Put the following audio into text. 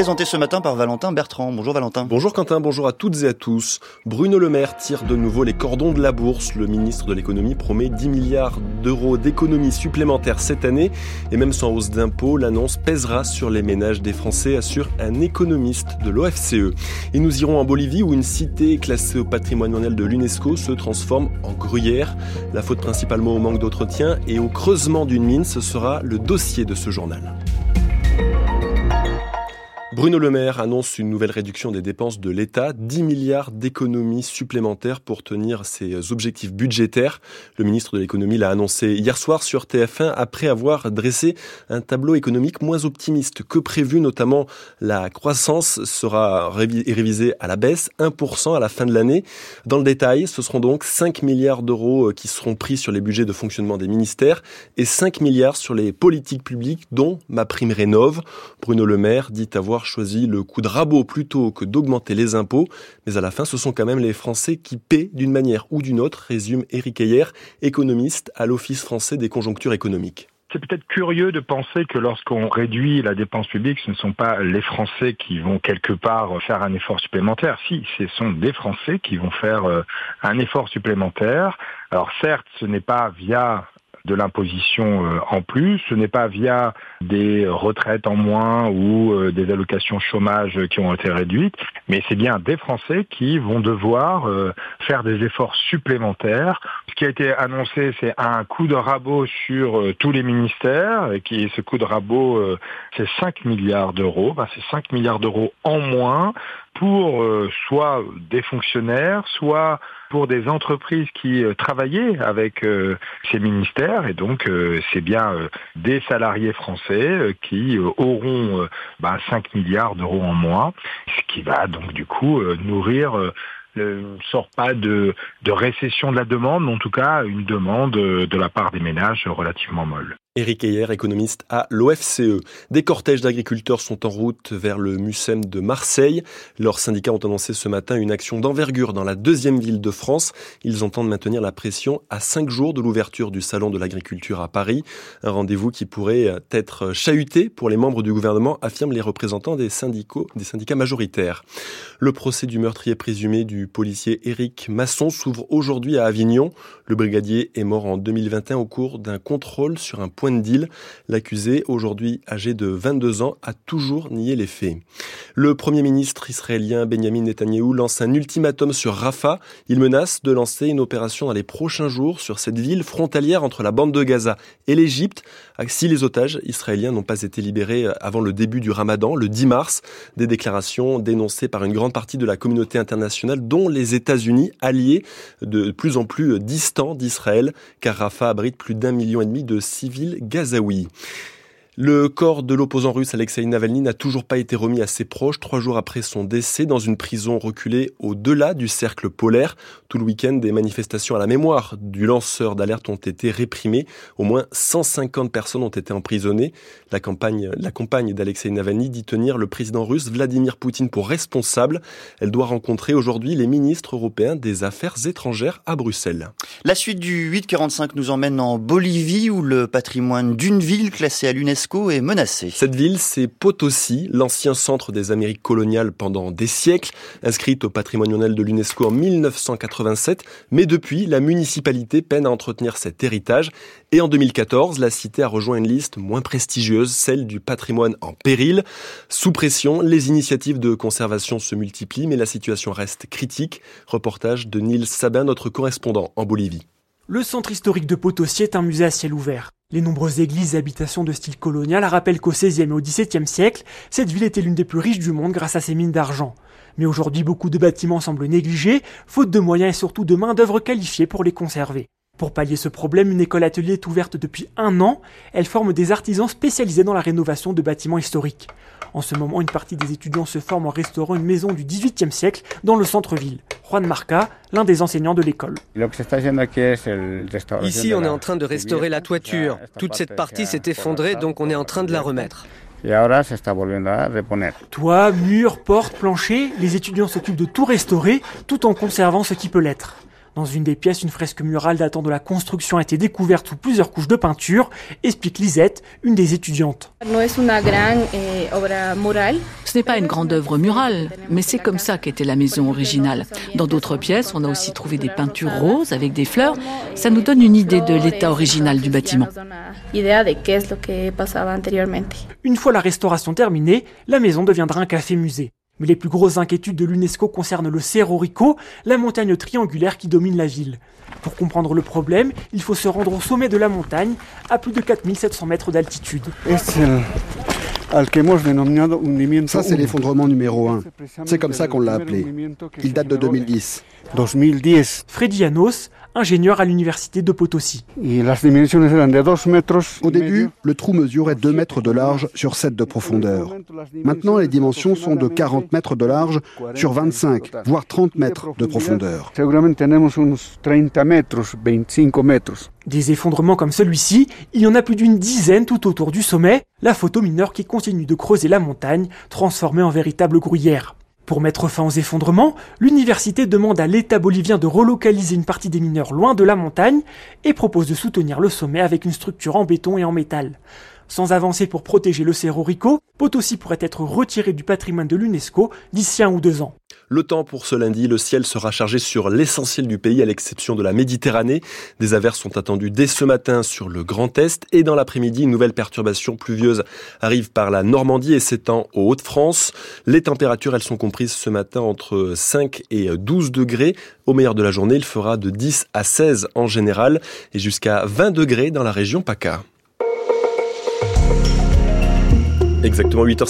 présenté ce matin par Valentin Bertrand. Bonjour Valentin. Bonjour Quentin, bonjour à toutes et à tous. Bruno Le Maire tire de nouveau les cordons de la bourse. Le ministre de l'économie promet 10 milliards d'euros d'économies supplémentaires cette année et même sans hausse d'impôts, l'annonce pèsera sur les ménages des Français, assure un économiste de l'OFCE. Et nous irons en Bolivie où une cité classée au patrimoine mondial de l'UNESCO se transforme en gruyère. La faute principalement au manque d'entretien et au creusement d'une mine, ce sera le dossier de ce journal. Bruno Le Maire annonce une nouvelle réduction des dépenses de l'État, 10 milliards d'économies supplémentaires pour tenir ses objectifs budgétaires. Le ministre de l'économie l'a annoncé hier soir sur TF1 après avoir dressé un tableau économique moins optimiste que prévu, notamment la croissance sera révisée à la baisse, 1% à la fin de l'année. Dans le détail, ce seront donc 5 milliards d'euros qui seront pris sur les budgets de fonctionnement des ministères et 5 milliards sur les politiques publiques dont ma prime rénove. Bruno Le Maire dit avoir choisi le coup de rabot plutôt que d'augmenter les impôts, mais à la fin, ce sont quand même les Français qui paient d'une manière ou d'une autre, résume Éric Ayer, économiste à l'Office français des conjonctures économiques. C'est peut-être curieux de penser que lorsqu'on réduit la dépense publique, ce ne sont pas les Français qui vont quelque part faire un effort supplémentaire. Si, ce sont des Français qui vont faire euh, un effort supplémentaire. Alors certes, ce n'est pas via de l'imposition euh, en plus. Ce n'est pas via des retraites en moins ou euh, des allocations chômage qui ont été réduites, mais c'est bien des Français qui vont devoir euh, faire des efforts supplémentaires. Ce qui a été annoncé, c'est un coup de rabot sur tous les ministères, et ce coup de rabot, c'est 5 milliards d'euros. Ben, c'est 5 milliards d'euros en moins pour soit des fonctionnaires, soit pour des entreprises qui euh, travaillaient avec euh, ces ministères et donc euh, c'est bien des salariés français qui auront 5 bah, milliards d'euros en moins, ce qui va donc du coup nourrir ne sort pas de, de récession de la demande, mais en tout cas une demande de la part des ménages relativement molle. Éric Heyer, économiste à l'OFCE. Des cortèges d'agriculteurs sont en route vers le MUSEM de Marseille. Leurs syndicats ont annoncé ce matin une action d'envergure dans la deuxième ville de France. Ils entendent maintenir la pression à cinq jours de l'ouverture du Salon de l'agriculture à Paris. Un rendez-vous qui pourrait être chahuté pour les membres du gouvernement, affirment les représentants des, des syndicats majoritaires. Le procès du meurtrier présumé du policier Éric Masson s'ouvre aujourd'hui à Avignon. Le brigadier est mort en 2021 au cours d'un contrôle sur un point de. L'accusé, aujourd'hui âgé de 22 ans, a toujours nié les faits. Le premier ministre israélien Benjamin Netanyahou lance un ultimatum sur Rafah. Il menace de lancer une opération dans les prochains jours sur cette ville frontalière entre la bande de Gaza et l'Égypte si les otages israéliens n'ont pas été libérés avant le début du ramadan, le 10 mars. Des déclarations dénoncées par une grande partie de la communauté internationale, dont les États-Unis, alliés de plus en plus distants d'Israël, car Rafah abrite plus d'un million et demi de civils gazaoui. Le corps de l'opposant russe Alexei Navalny n'a toujours pas été remis à ses proches trois jours après son décès dans une prison reculée au-delà du cercle polaire. Tout le week-end, des manifestations à la mémoire du lanceur d'alerte ont été réprimées. Au moins 150 personnes ont été emprisonnées. La campagne, d'Alexei Navalny dit tenir le président russe Vladimir Poutine pour responsable. Elle doit rencontrer aujourd'hui les ministres européens des Affaires étrangères à Bruxelles. La suite du 845 nous emmène en Bolivie où le patrimoine d'une ville classée à l'UNESCO est menacée. Cette ville, c'est Potosi, l'ancien centre des Amériques coloniales pendant des siècles, inscrite au patrimoine mondial de l'UNESCO en 1987, mais depuis, la municipalité peine à entretenir cet héritage et en 2014, la cité a rejoint une liste moins prestigieuse, celle du patrimoine en péril. Sous pression, les initiatives de conservation se multiplient, mais la situation reste critique. Reportage de Nils Sabin, notre correspondant en Bolivie. Le centre historique de Potosi est un musée à ciel ouvert. Les nombreuses églises et habitations de style colonial rappellent qu'au XVIe et au XVIIe siècle, cette ville était l'une des plus riches du monde grâce à ses mines d'argent. Mais aujourd'hui, beaucoup de bâtiments semblent négligés, faute de moyens et surtout de main-d'œuvre qualifiée pour les conserver. Pour pallier ce problème, une école atelier est ouverte depuis un an. Elle forme des artisans spécialisés dans la rénovation de bâtiments historiques. En ce moment, une partie des étudiants se forment en restaurant une maison du XVIIIe siècle dans le centre-ville. Juan Marca, l'un des enseignants de l'école. Ici, on est en train de restaurer la toiture. Toute cette partie s'est effondrée, donc on est en train de la remettre. Toit, murs, portes, planchers, les étudiants s'occupent de tout restaurer tout en conservant ce qui peut l'être. Dans une des pièces, une fresque murale datant de la construction a été découverte sous plusieurs couches de peinture, explique Lisette, une des étudiantes. Eh, Ce n'est pas une grande œuvre murale, mais c'est comme ça qu'était la maison originale. Dans d'autres pièces, on a aussi trouvé des peintures roses avec des fleurs. Ça nous donne une idée de l'état original du bâtiment. Une fois la restauration terminée, la maison deviendra un café-musée. Mais les plus grosses inquiétudes de l'UNESCO concernent le Cerro Rico, la montagne triangulaire qui domine la ville. Pour comprendre le problème, il faut se rendre au sommet de la montagne, à plus de 4700 mètres d'altitude. Ça, c'est l'effondrement numéro 1. C'est comme ça qu'on l'a appelé. Il date de 2010. 2010. Freddy Janos, ingénieur à l'université de Potosi. Au début, le trou mesurait 2 mètres de large sur 7 de profondeur. Maintenant, les dimensions sont de 40 mètres de large sur 25, voire 30 mètres de profondeur. Des effondrements comme celui-ci, il y en a plus d'une dizaine tout autour du sommet, la photo mineure qui continue de creuser la montagne, transformée en véritable gruyère. Pour mettre fin aux effondrements, l'université demande à l'État bolivien de relocaliser une partie des mineurs loin de la montagne et propose de soutenir le sommet avec une structure en béton et en métal. Sans avancer pour protéger le Cerro Rico, Potosi pourrait être retiré du patrimoine de l'UNESCO d'ici un ou deux ans. Le temps pour ce lundi, le ciel sera chargé sur l'essentiel du pays à l'exception de la Méditerranée. Des averses sont attendues dès ce matin sur le Grand Est et dans l'après-midi, une nouvelle perturbation pluvieuse arrive par la Normandie et s'étend aux Hauts-de-France. Les températures, elles sont comprises ce matin entre 5 et 12 degrés. Au meilleur de la journée, il fera de 10 à 16 en général et jusqu'à 20 degrés dans la région PACA. Exactement 8h.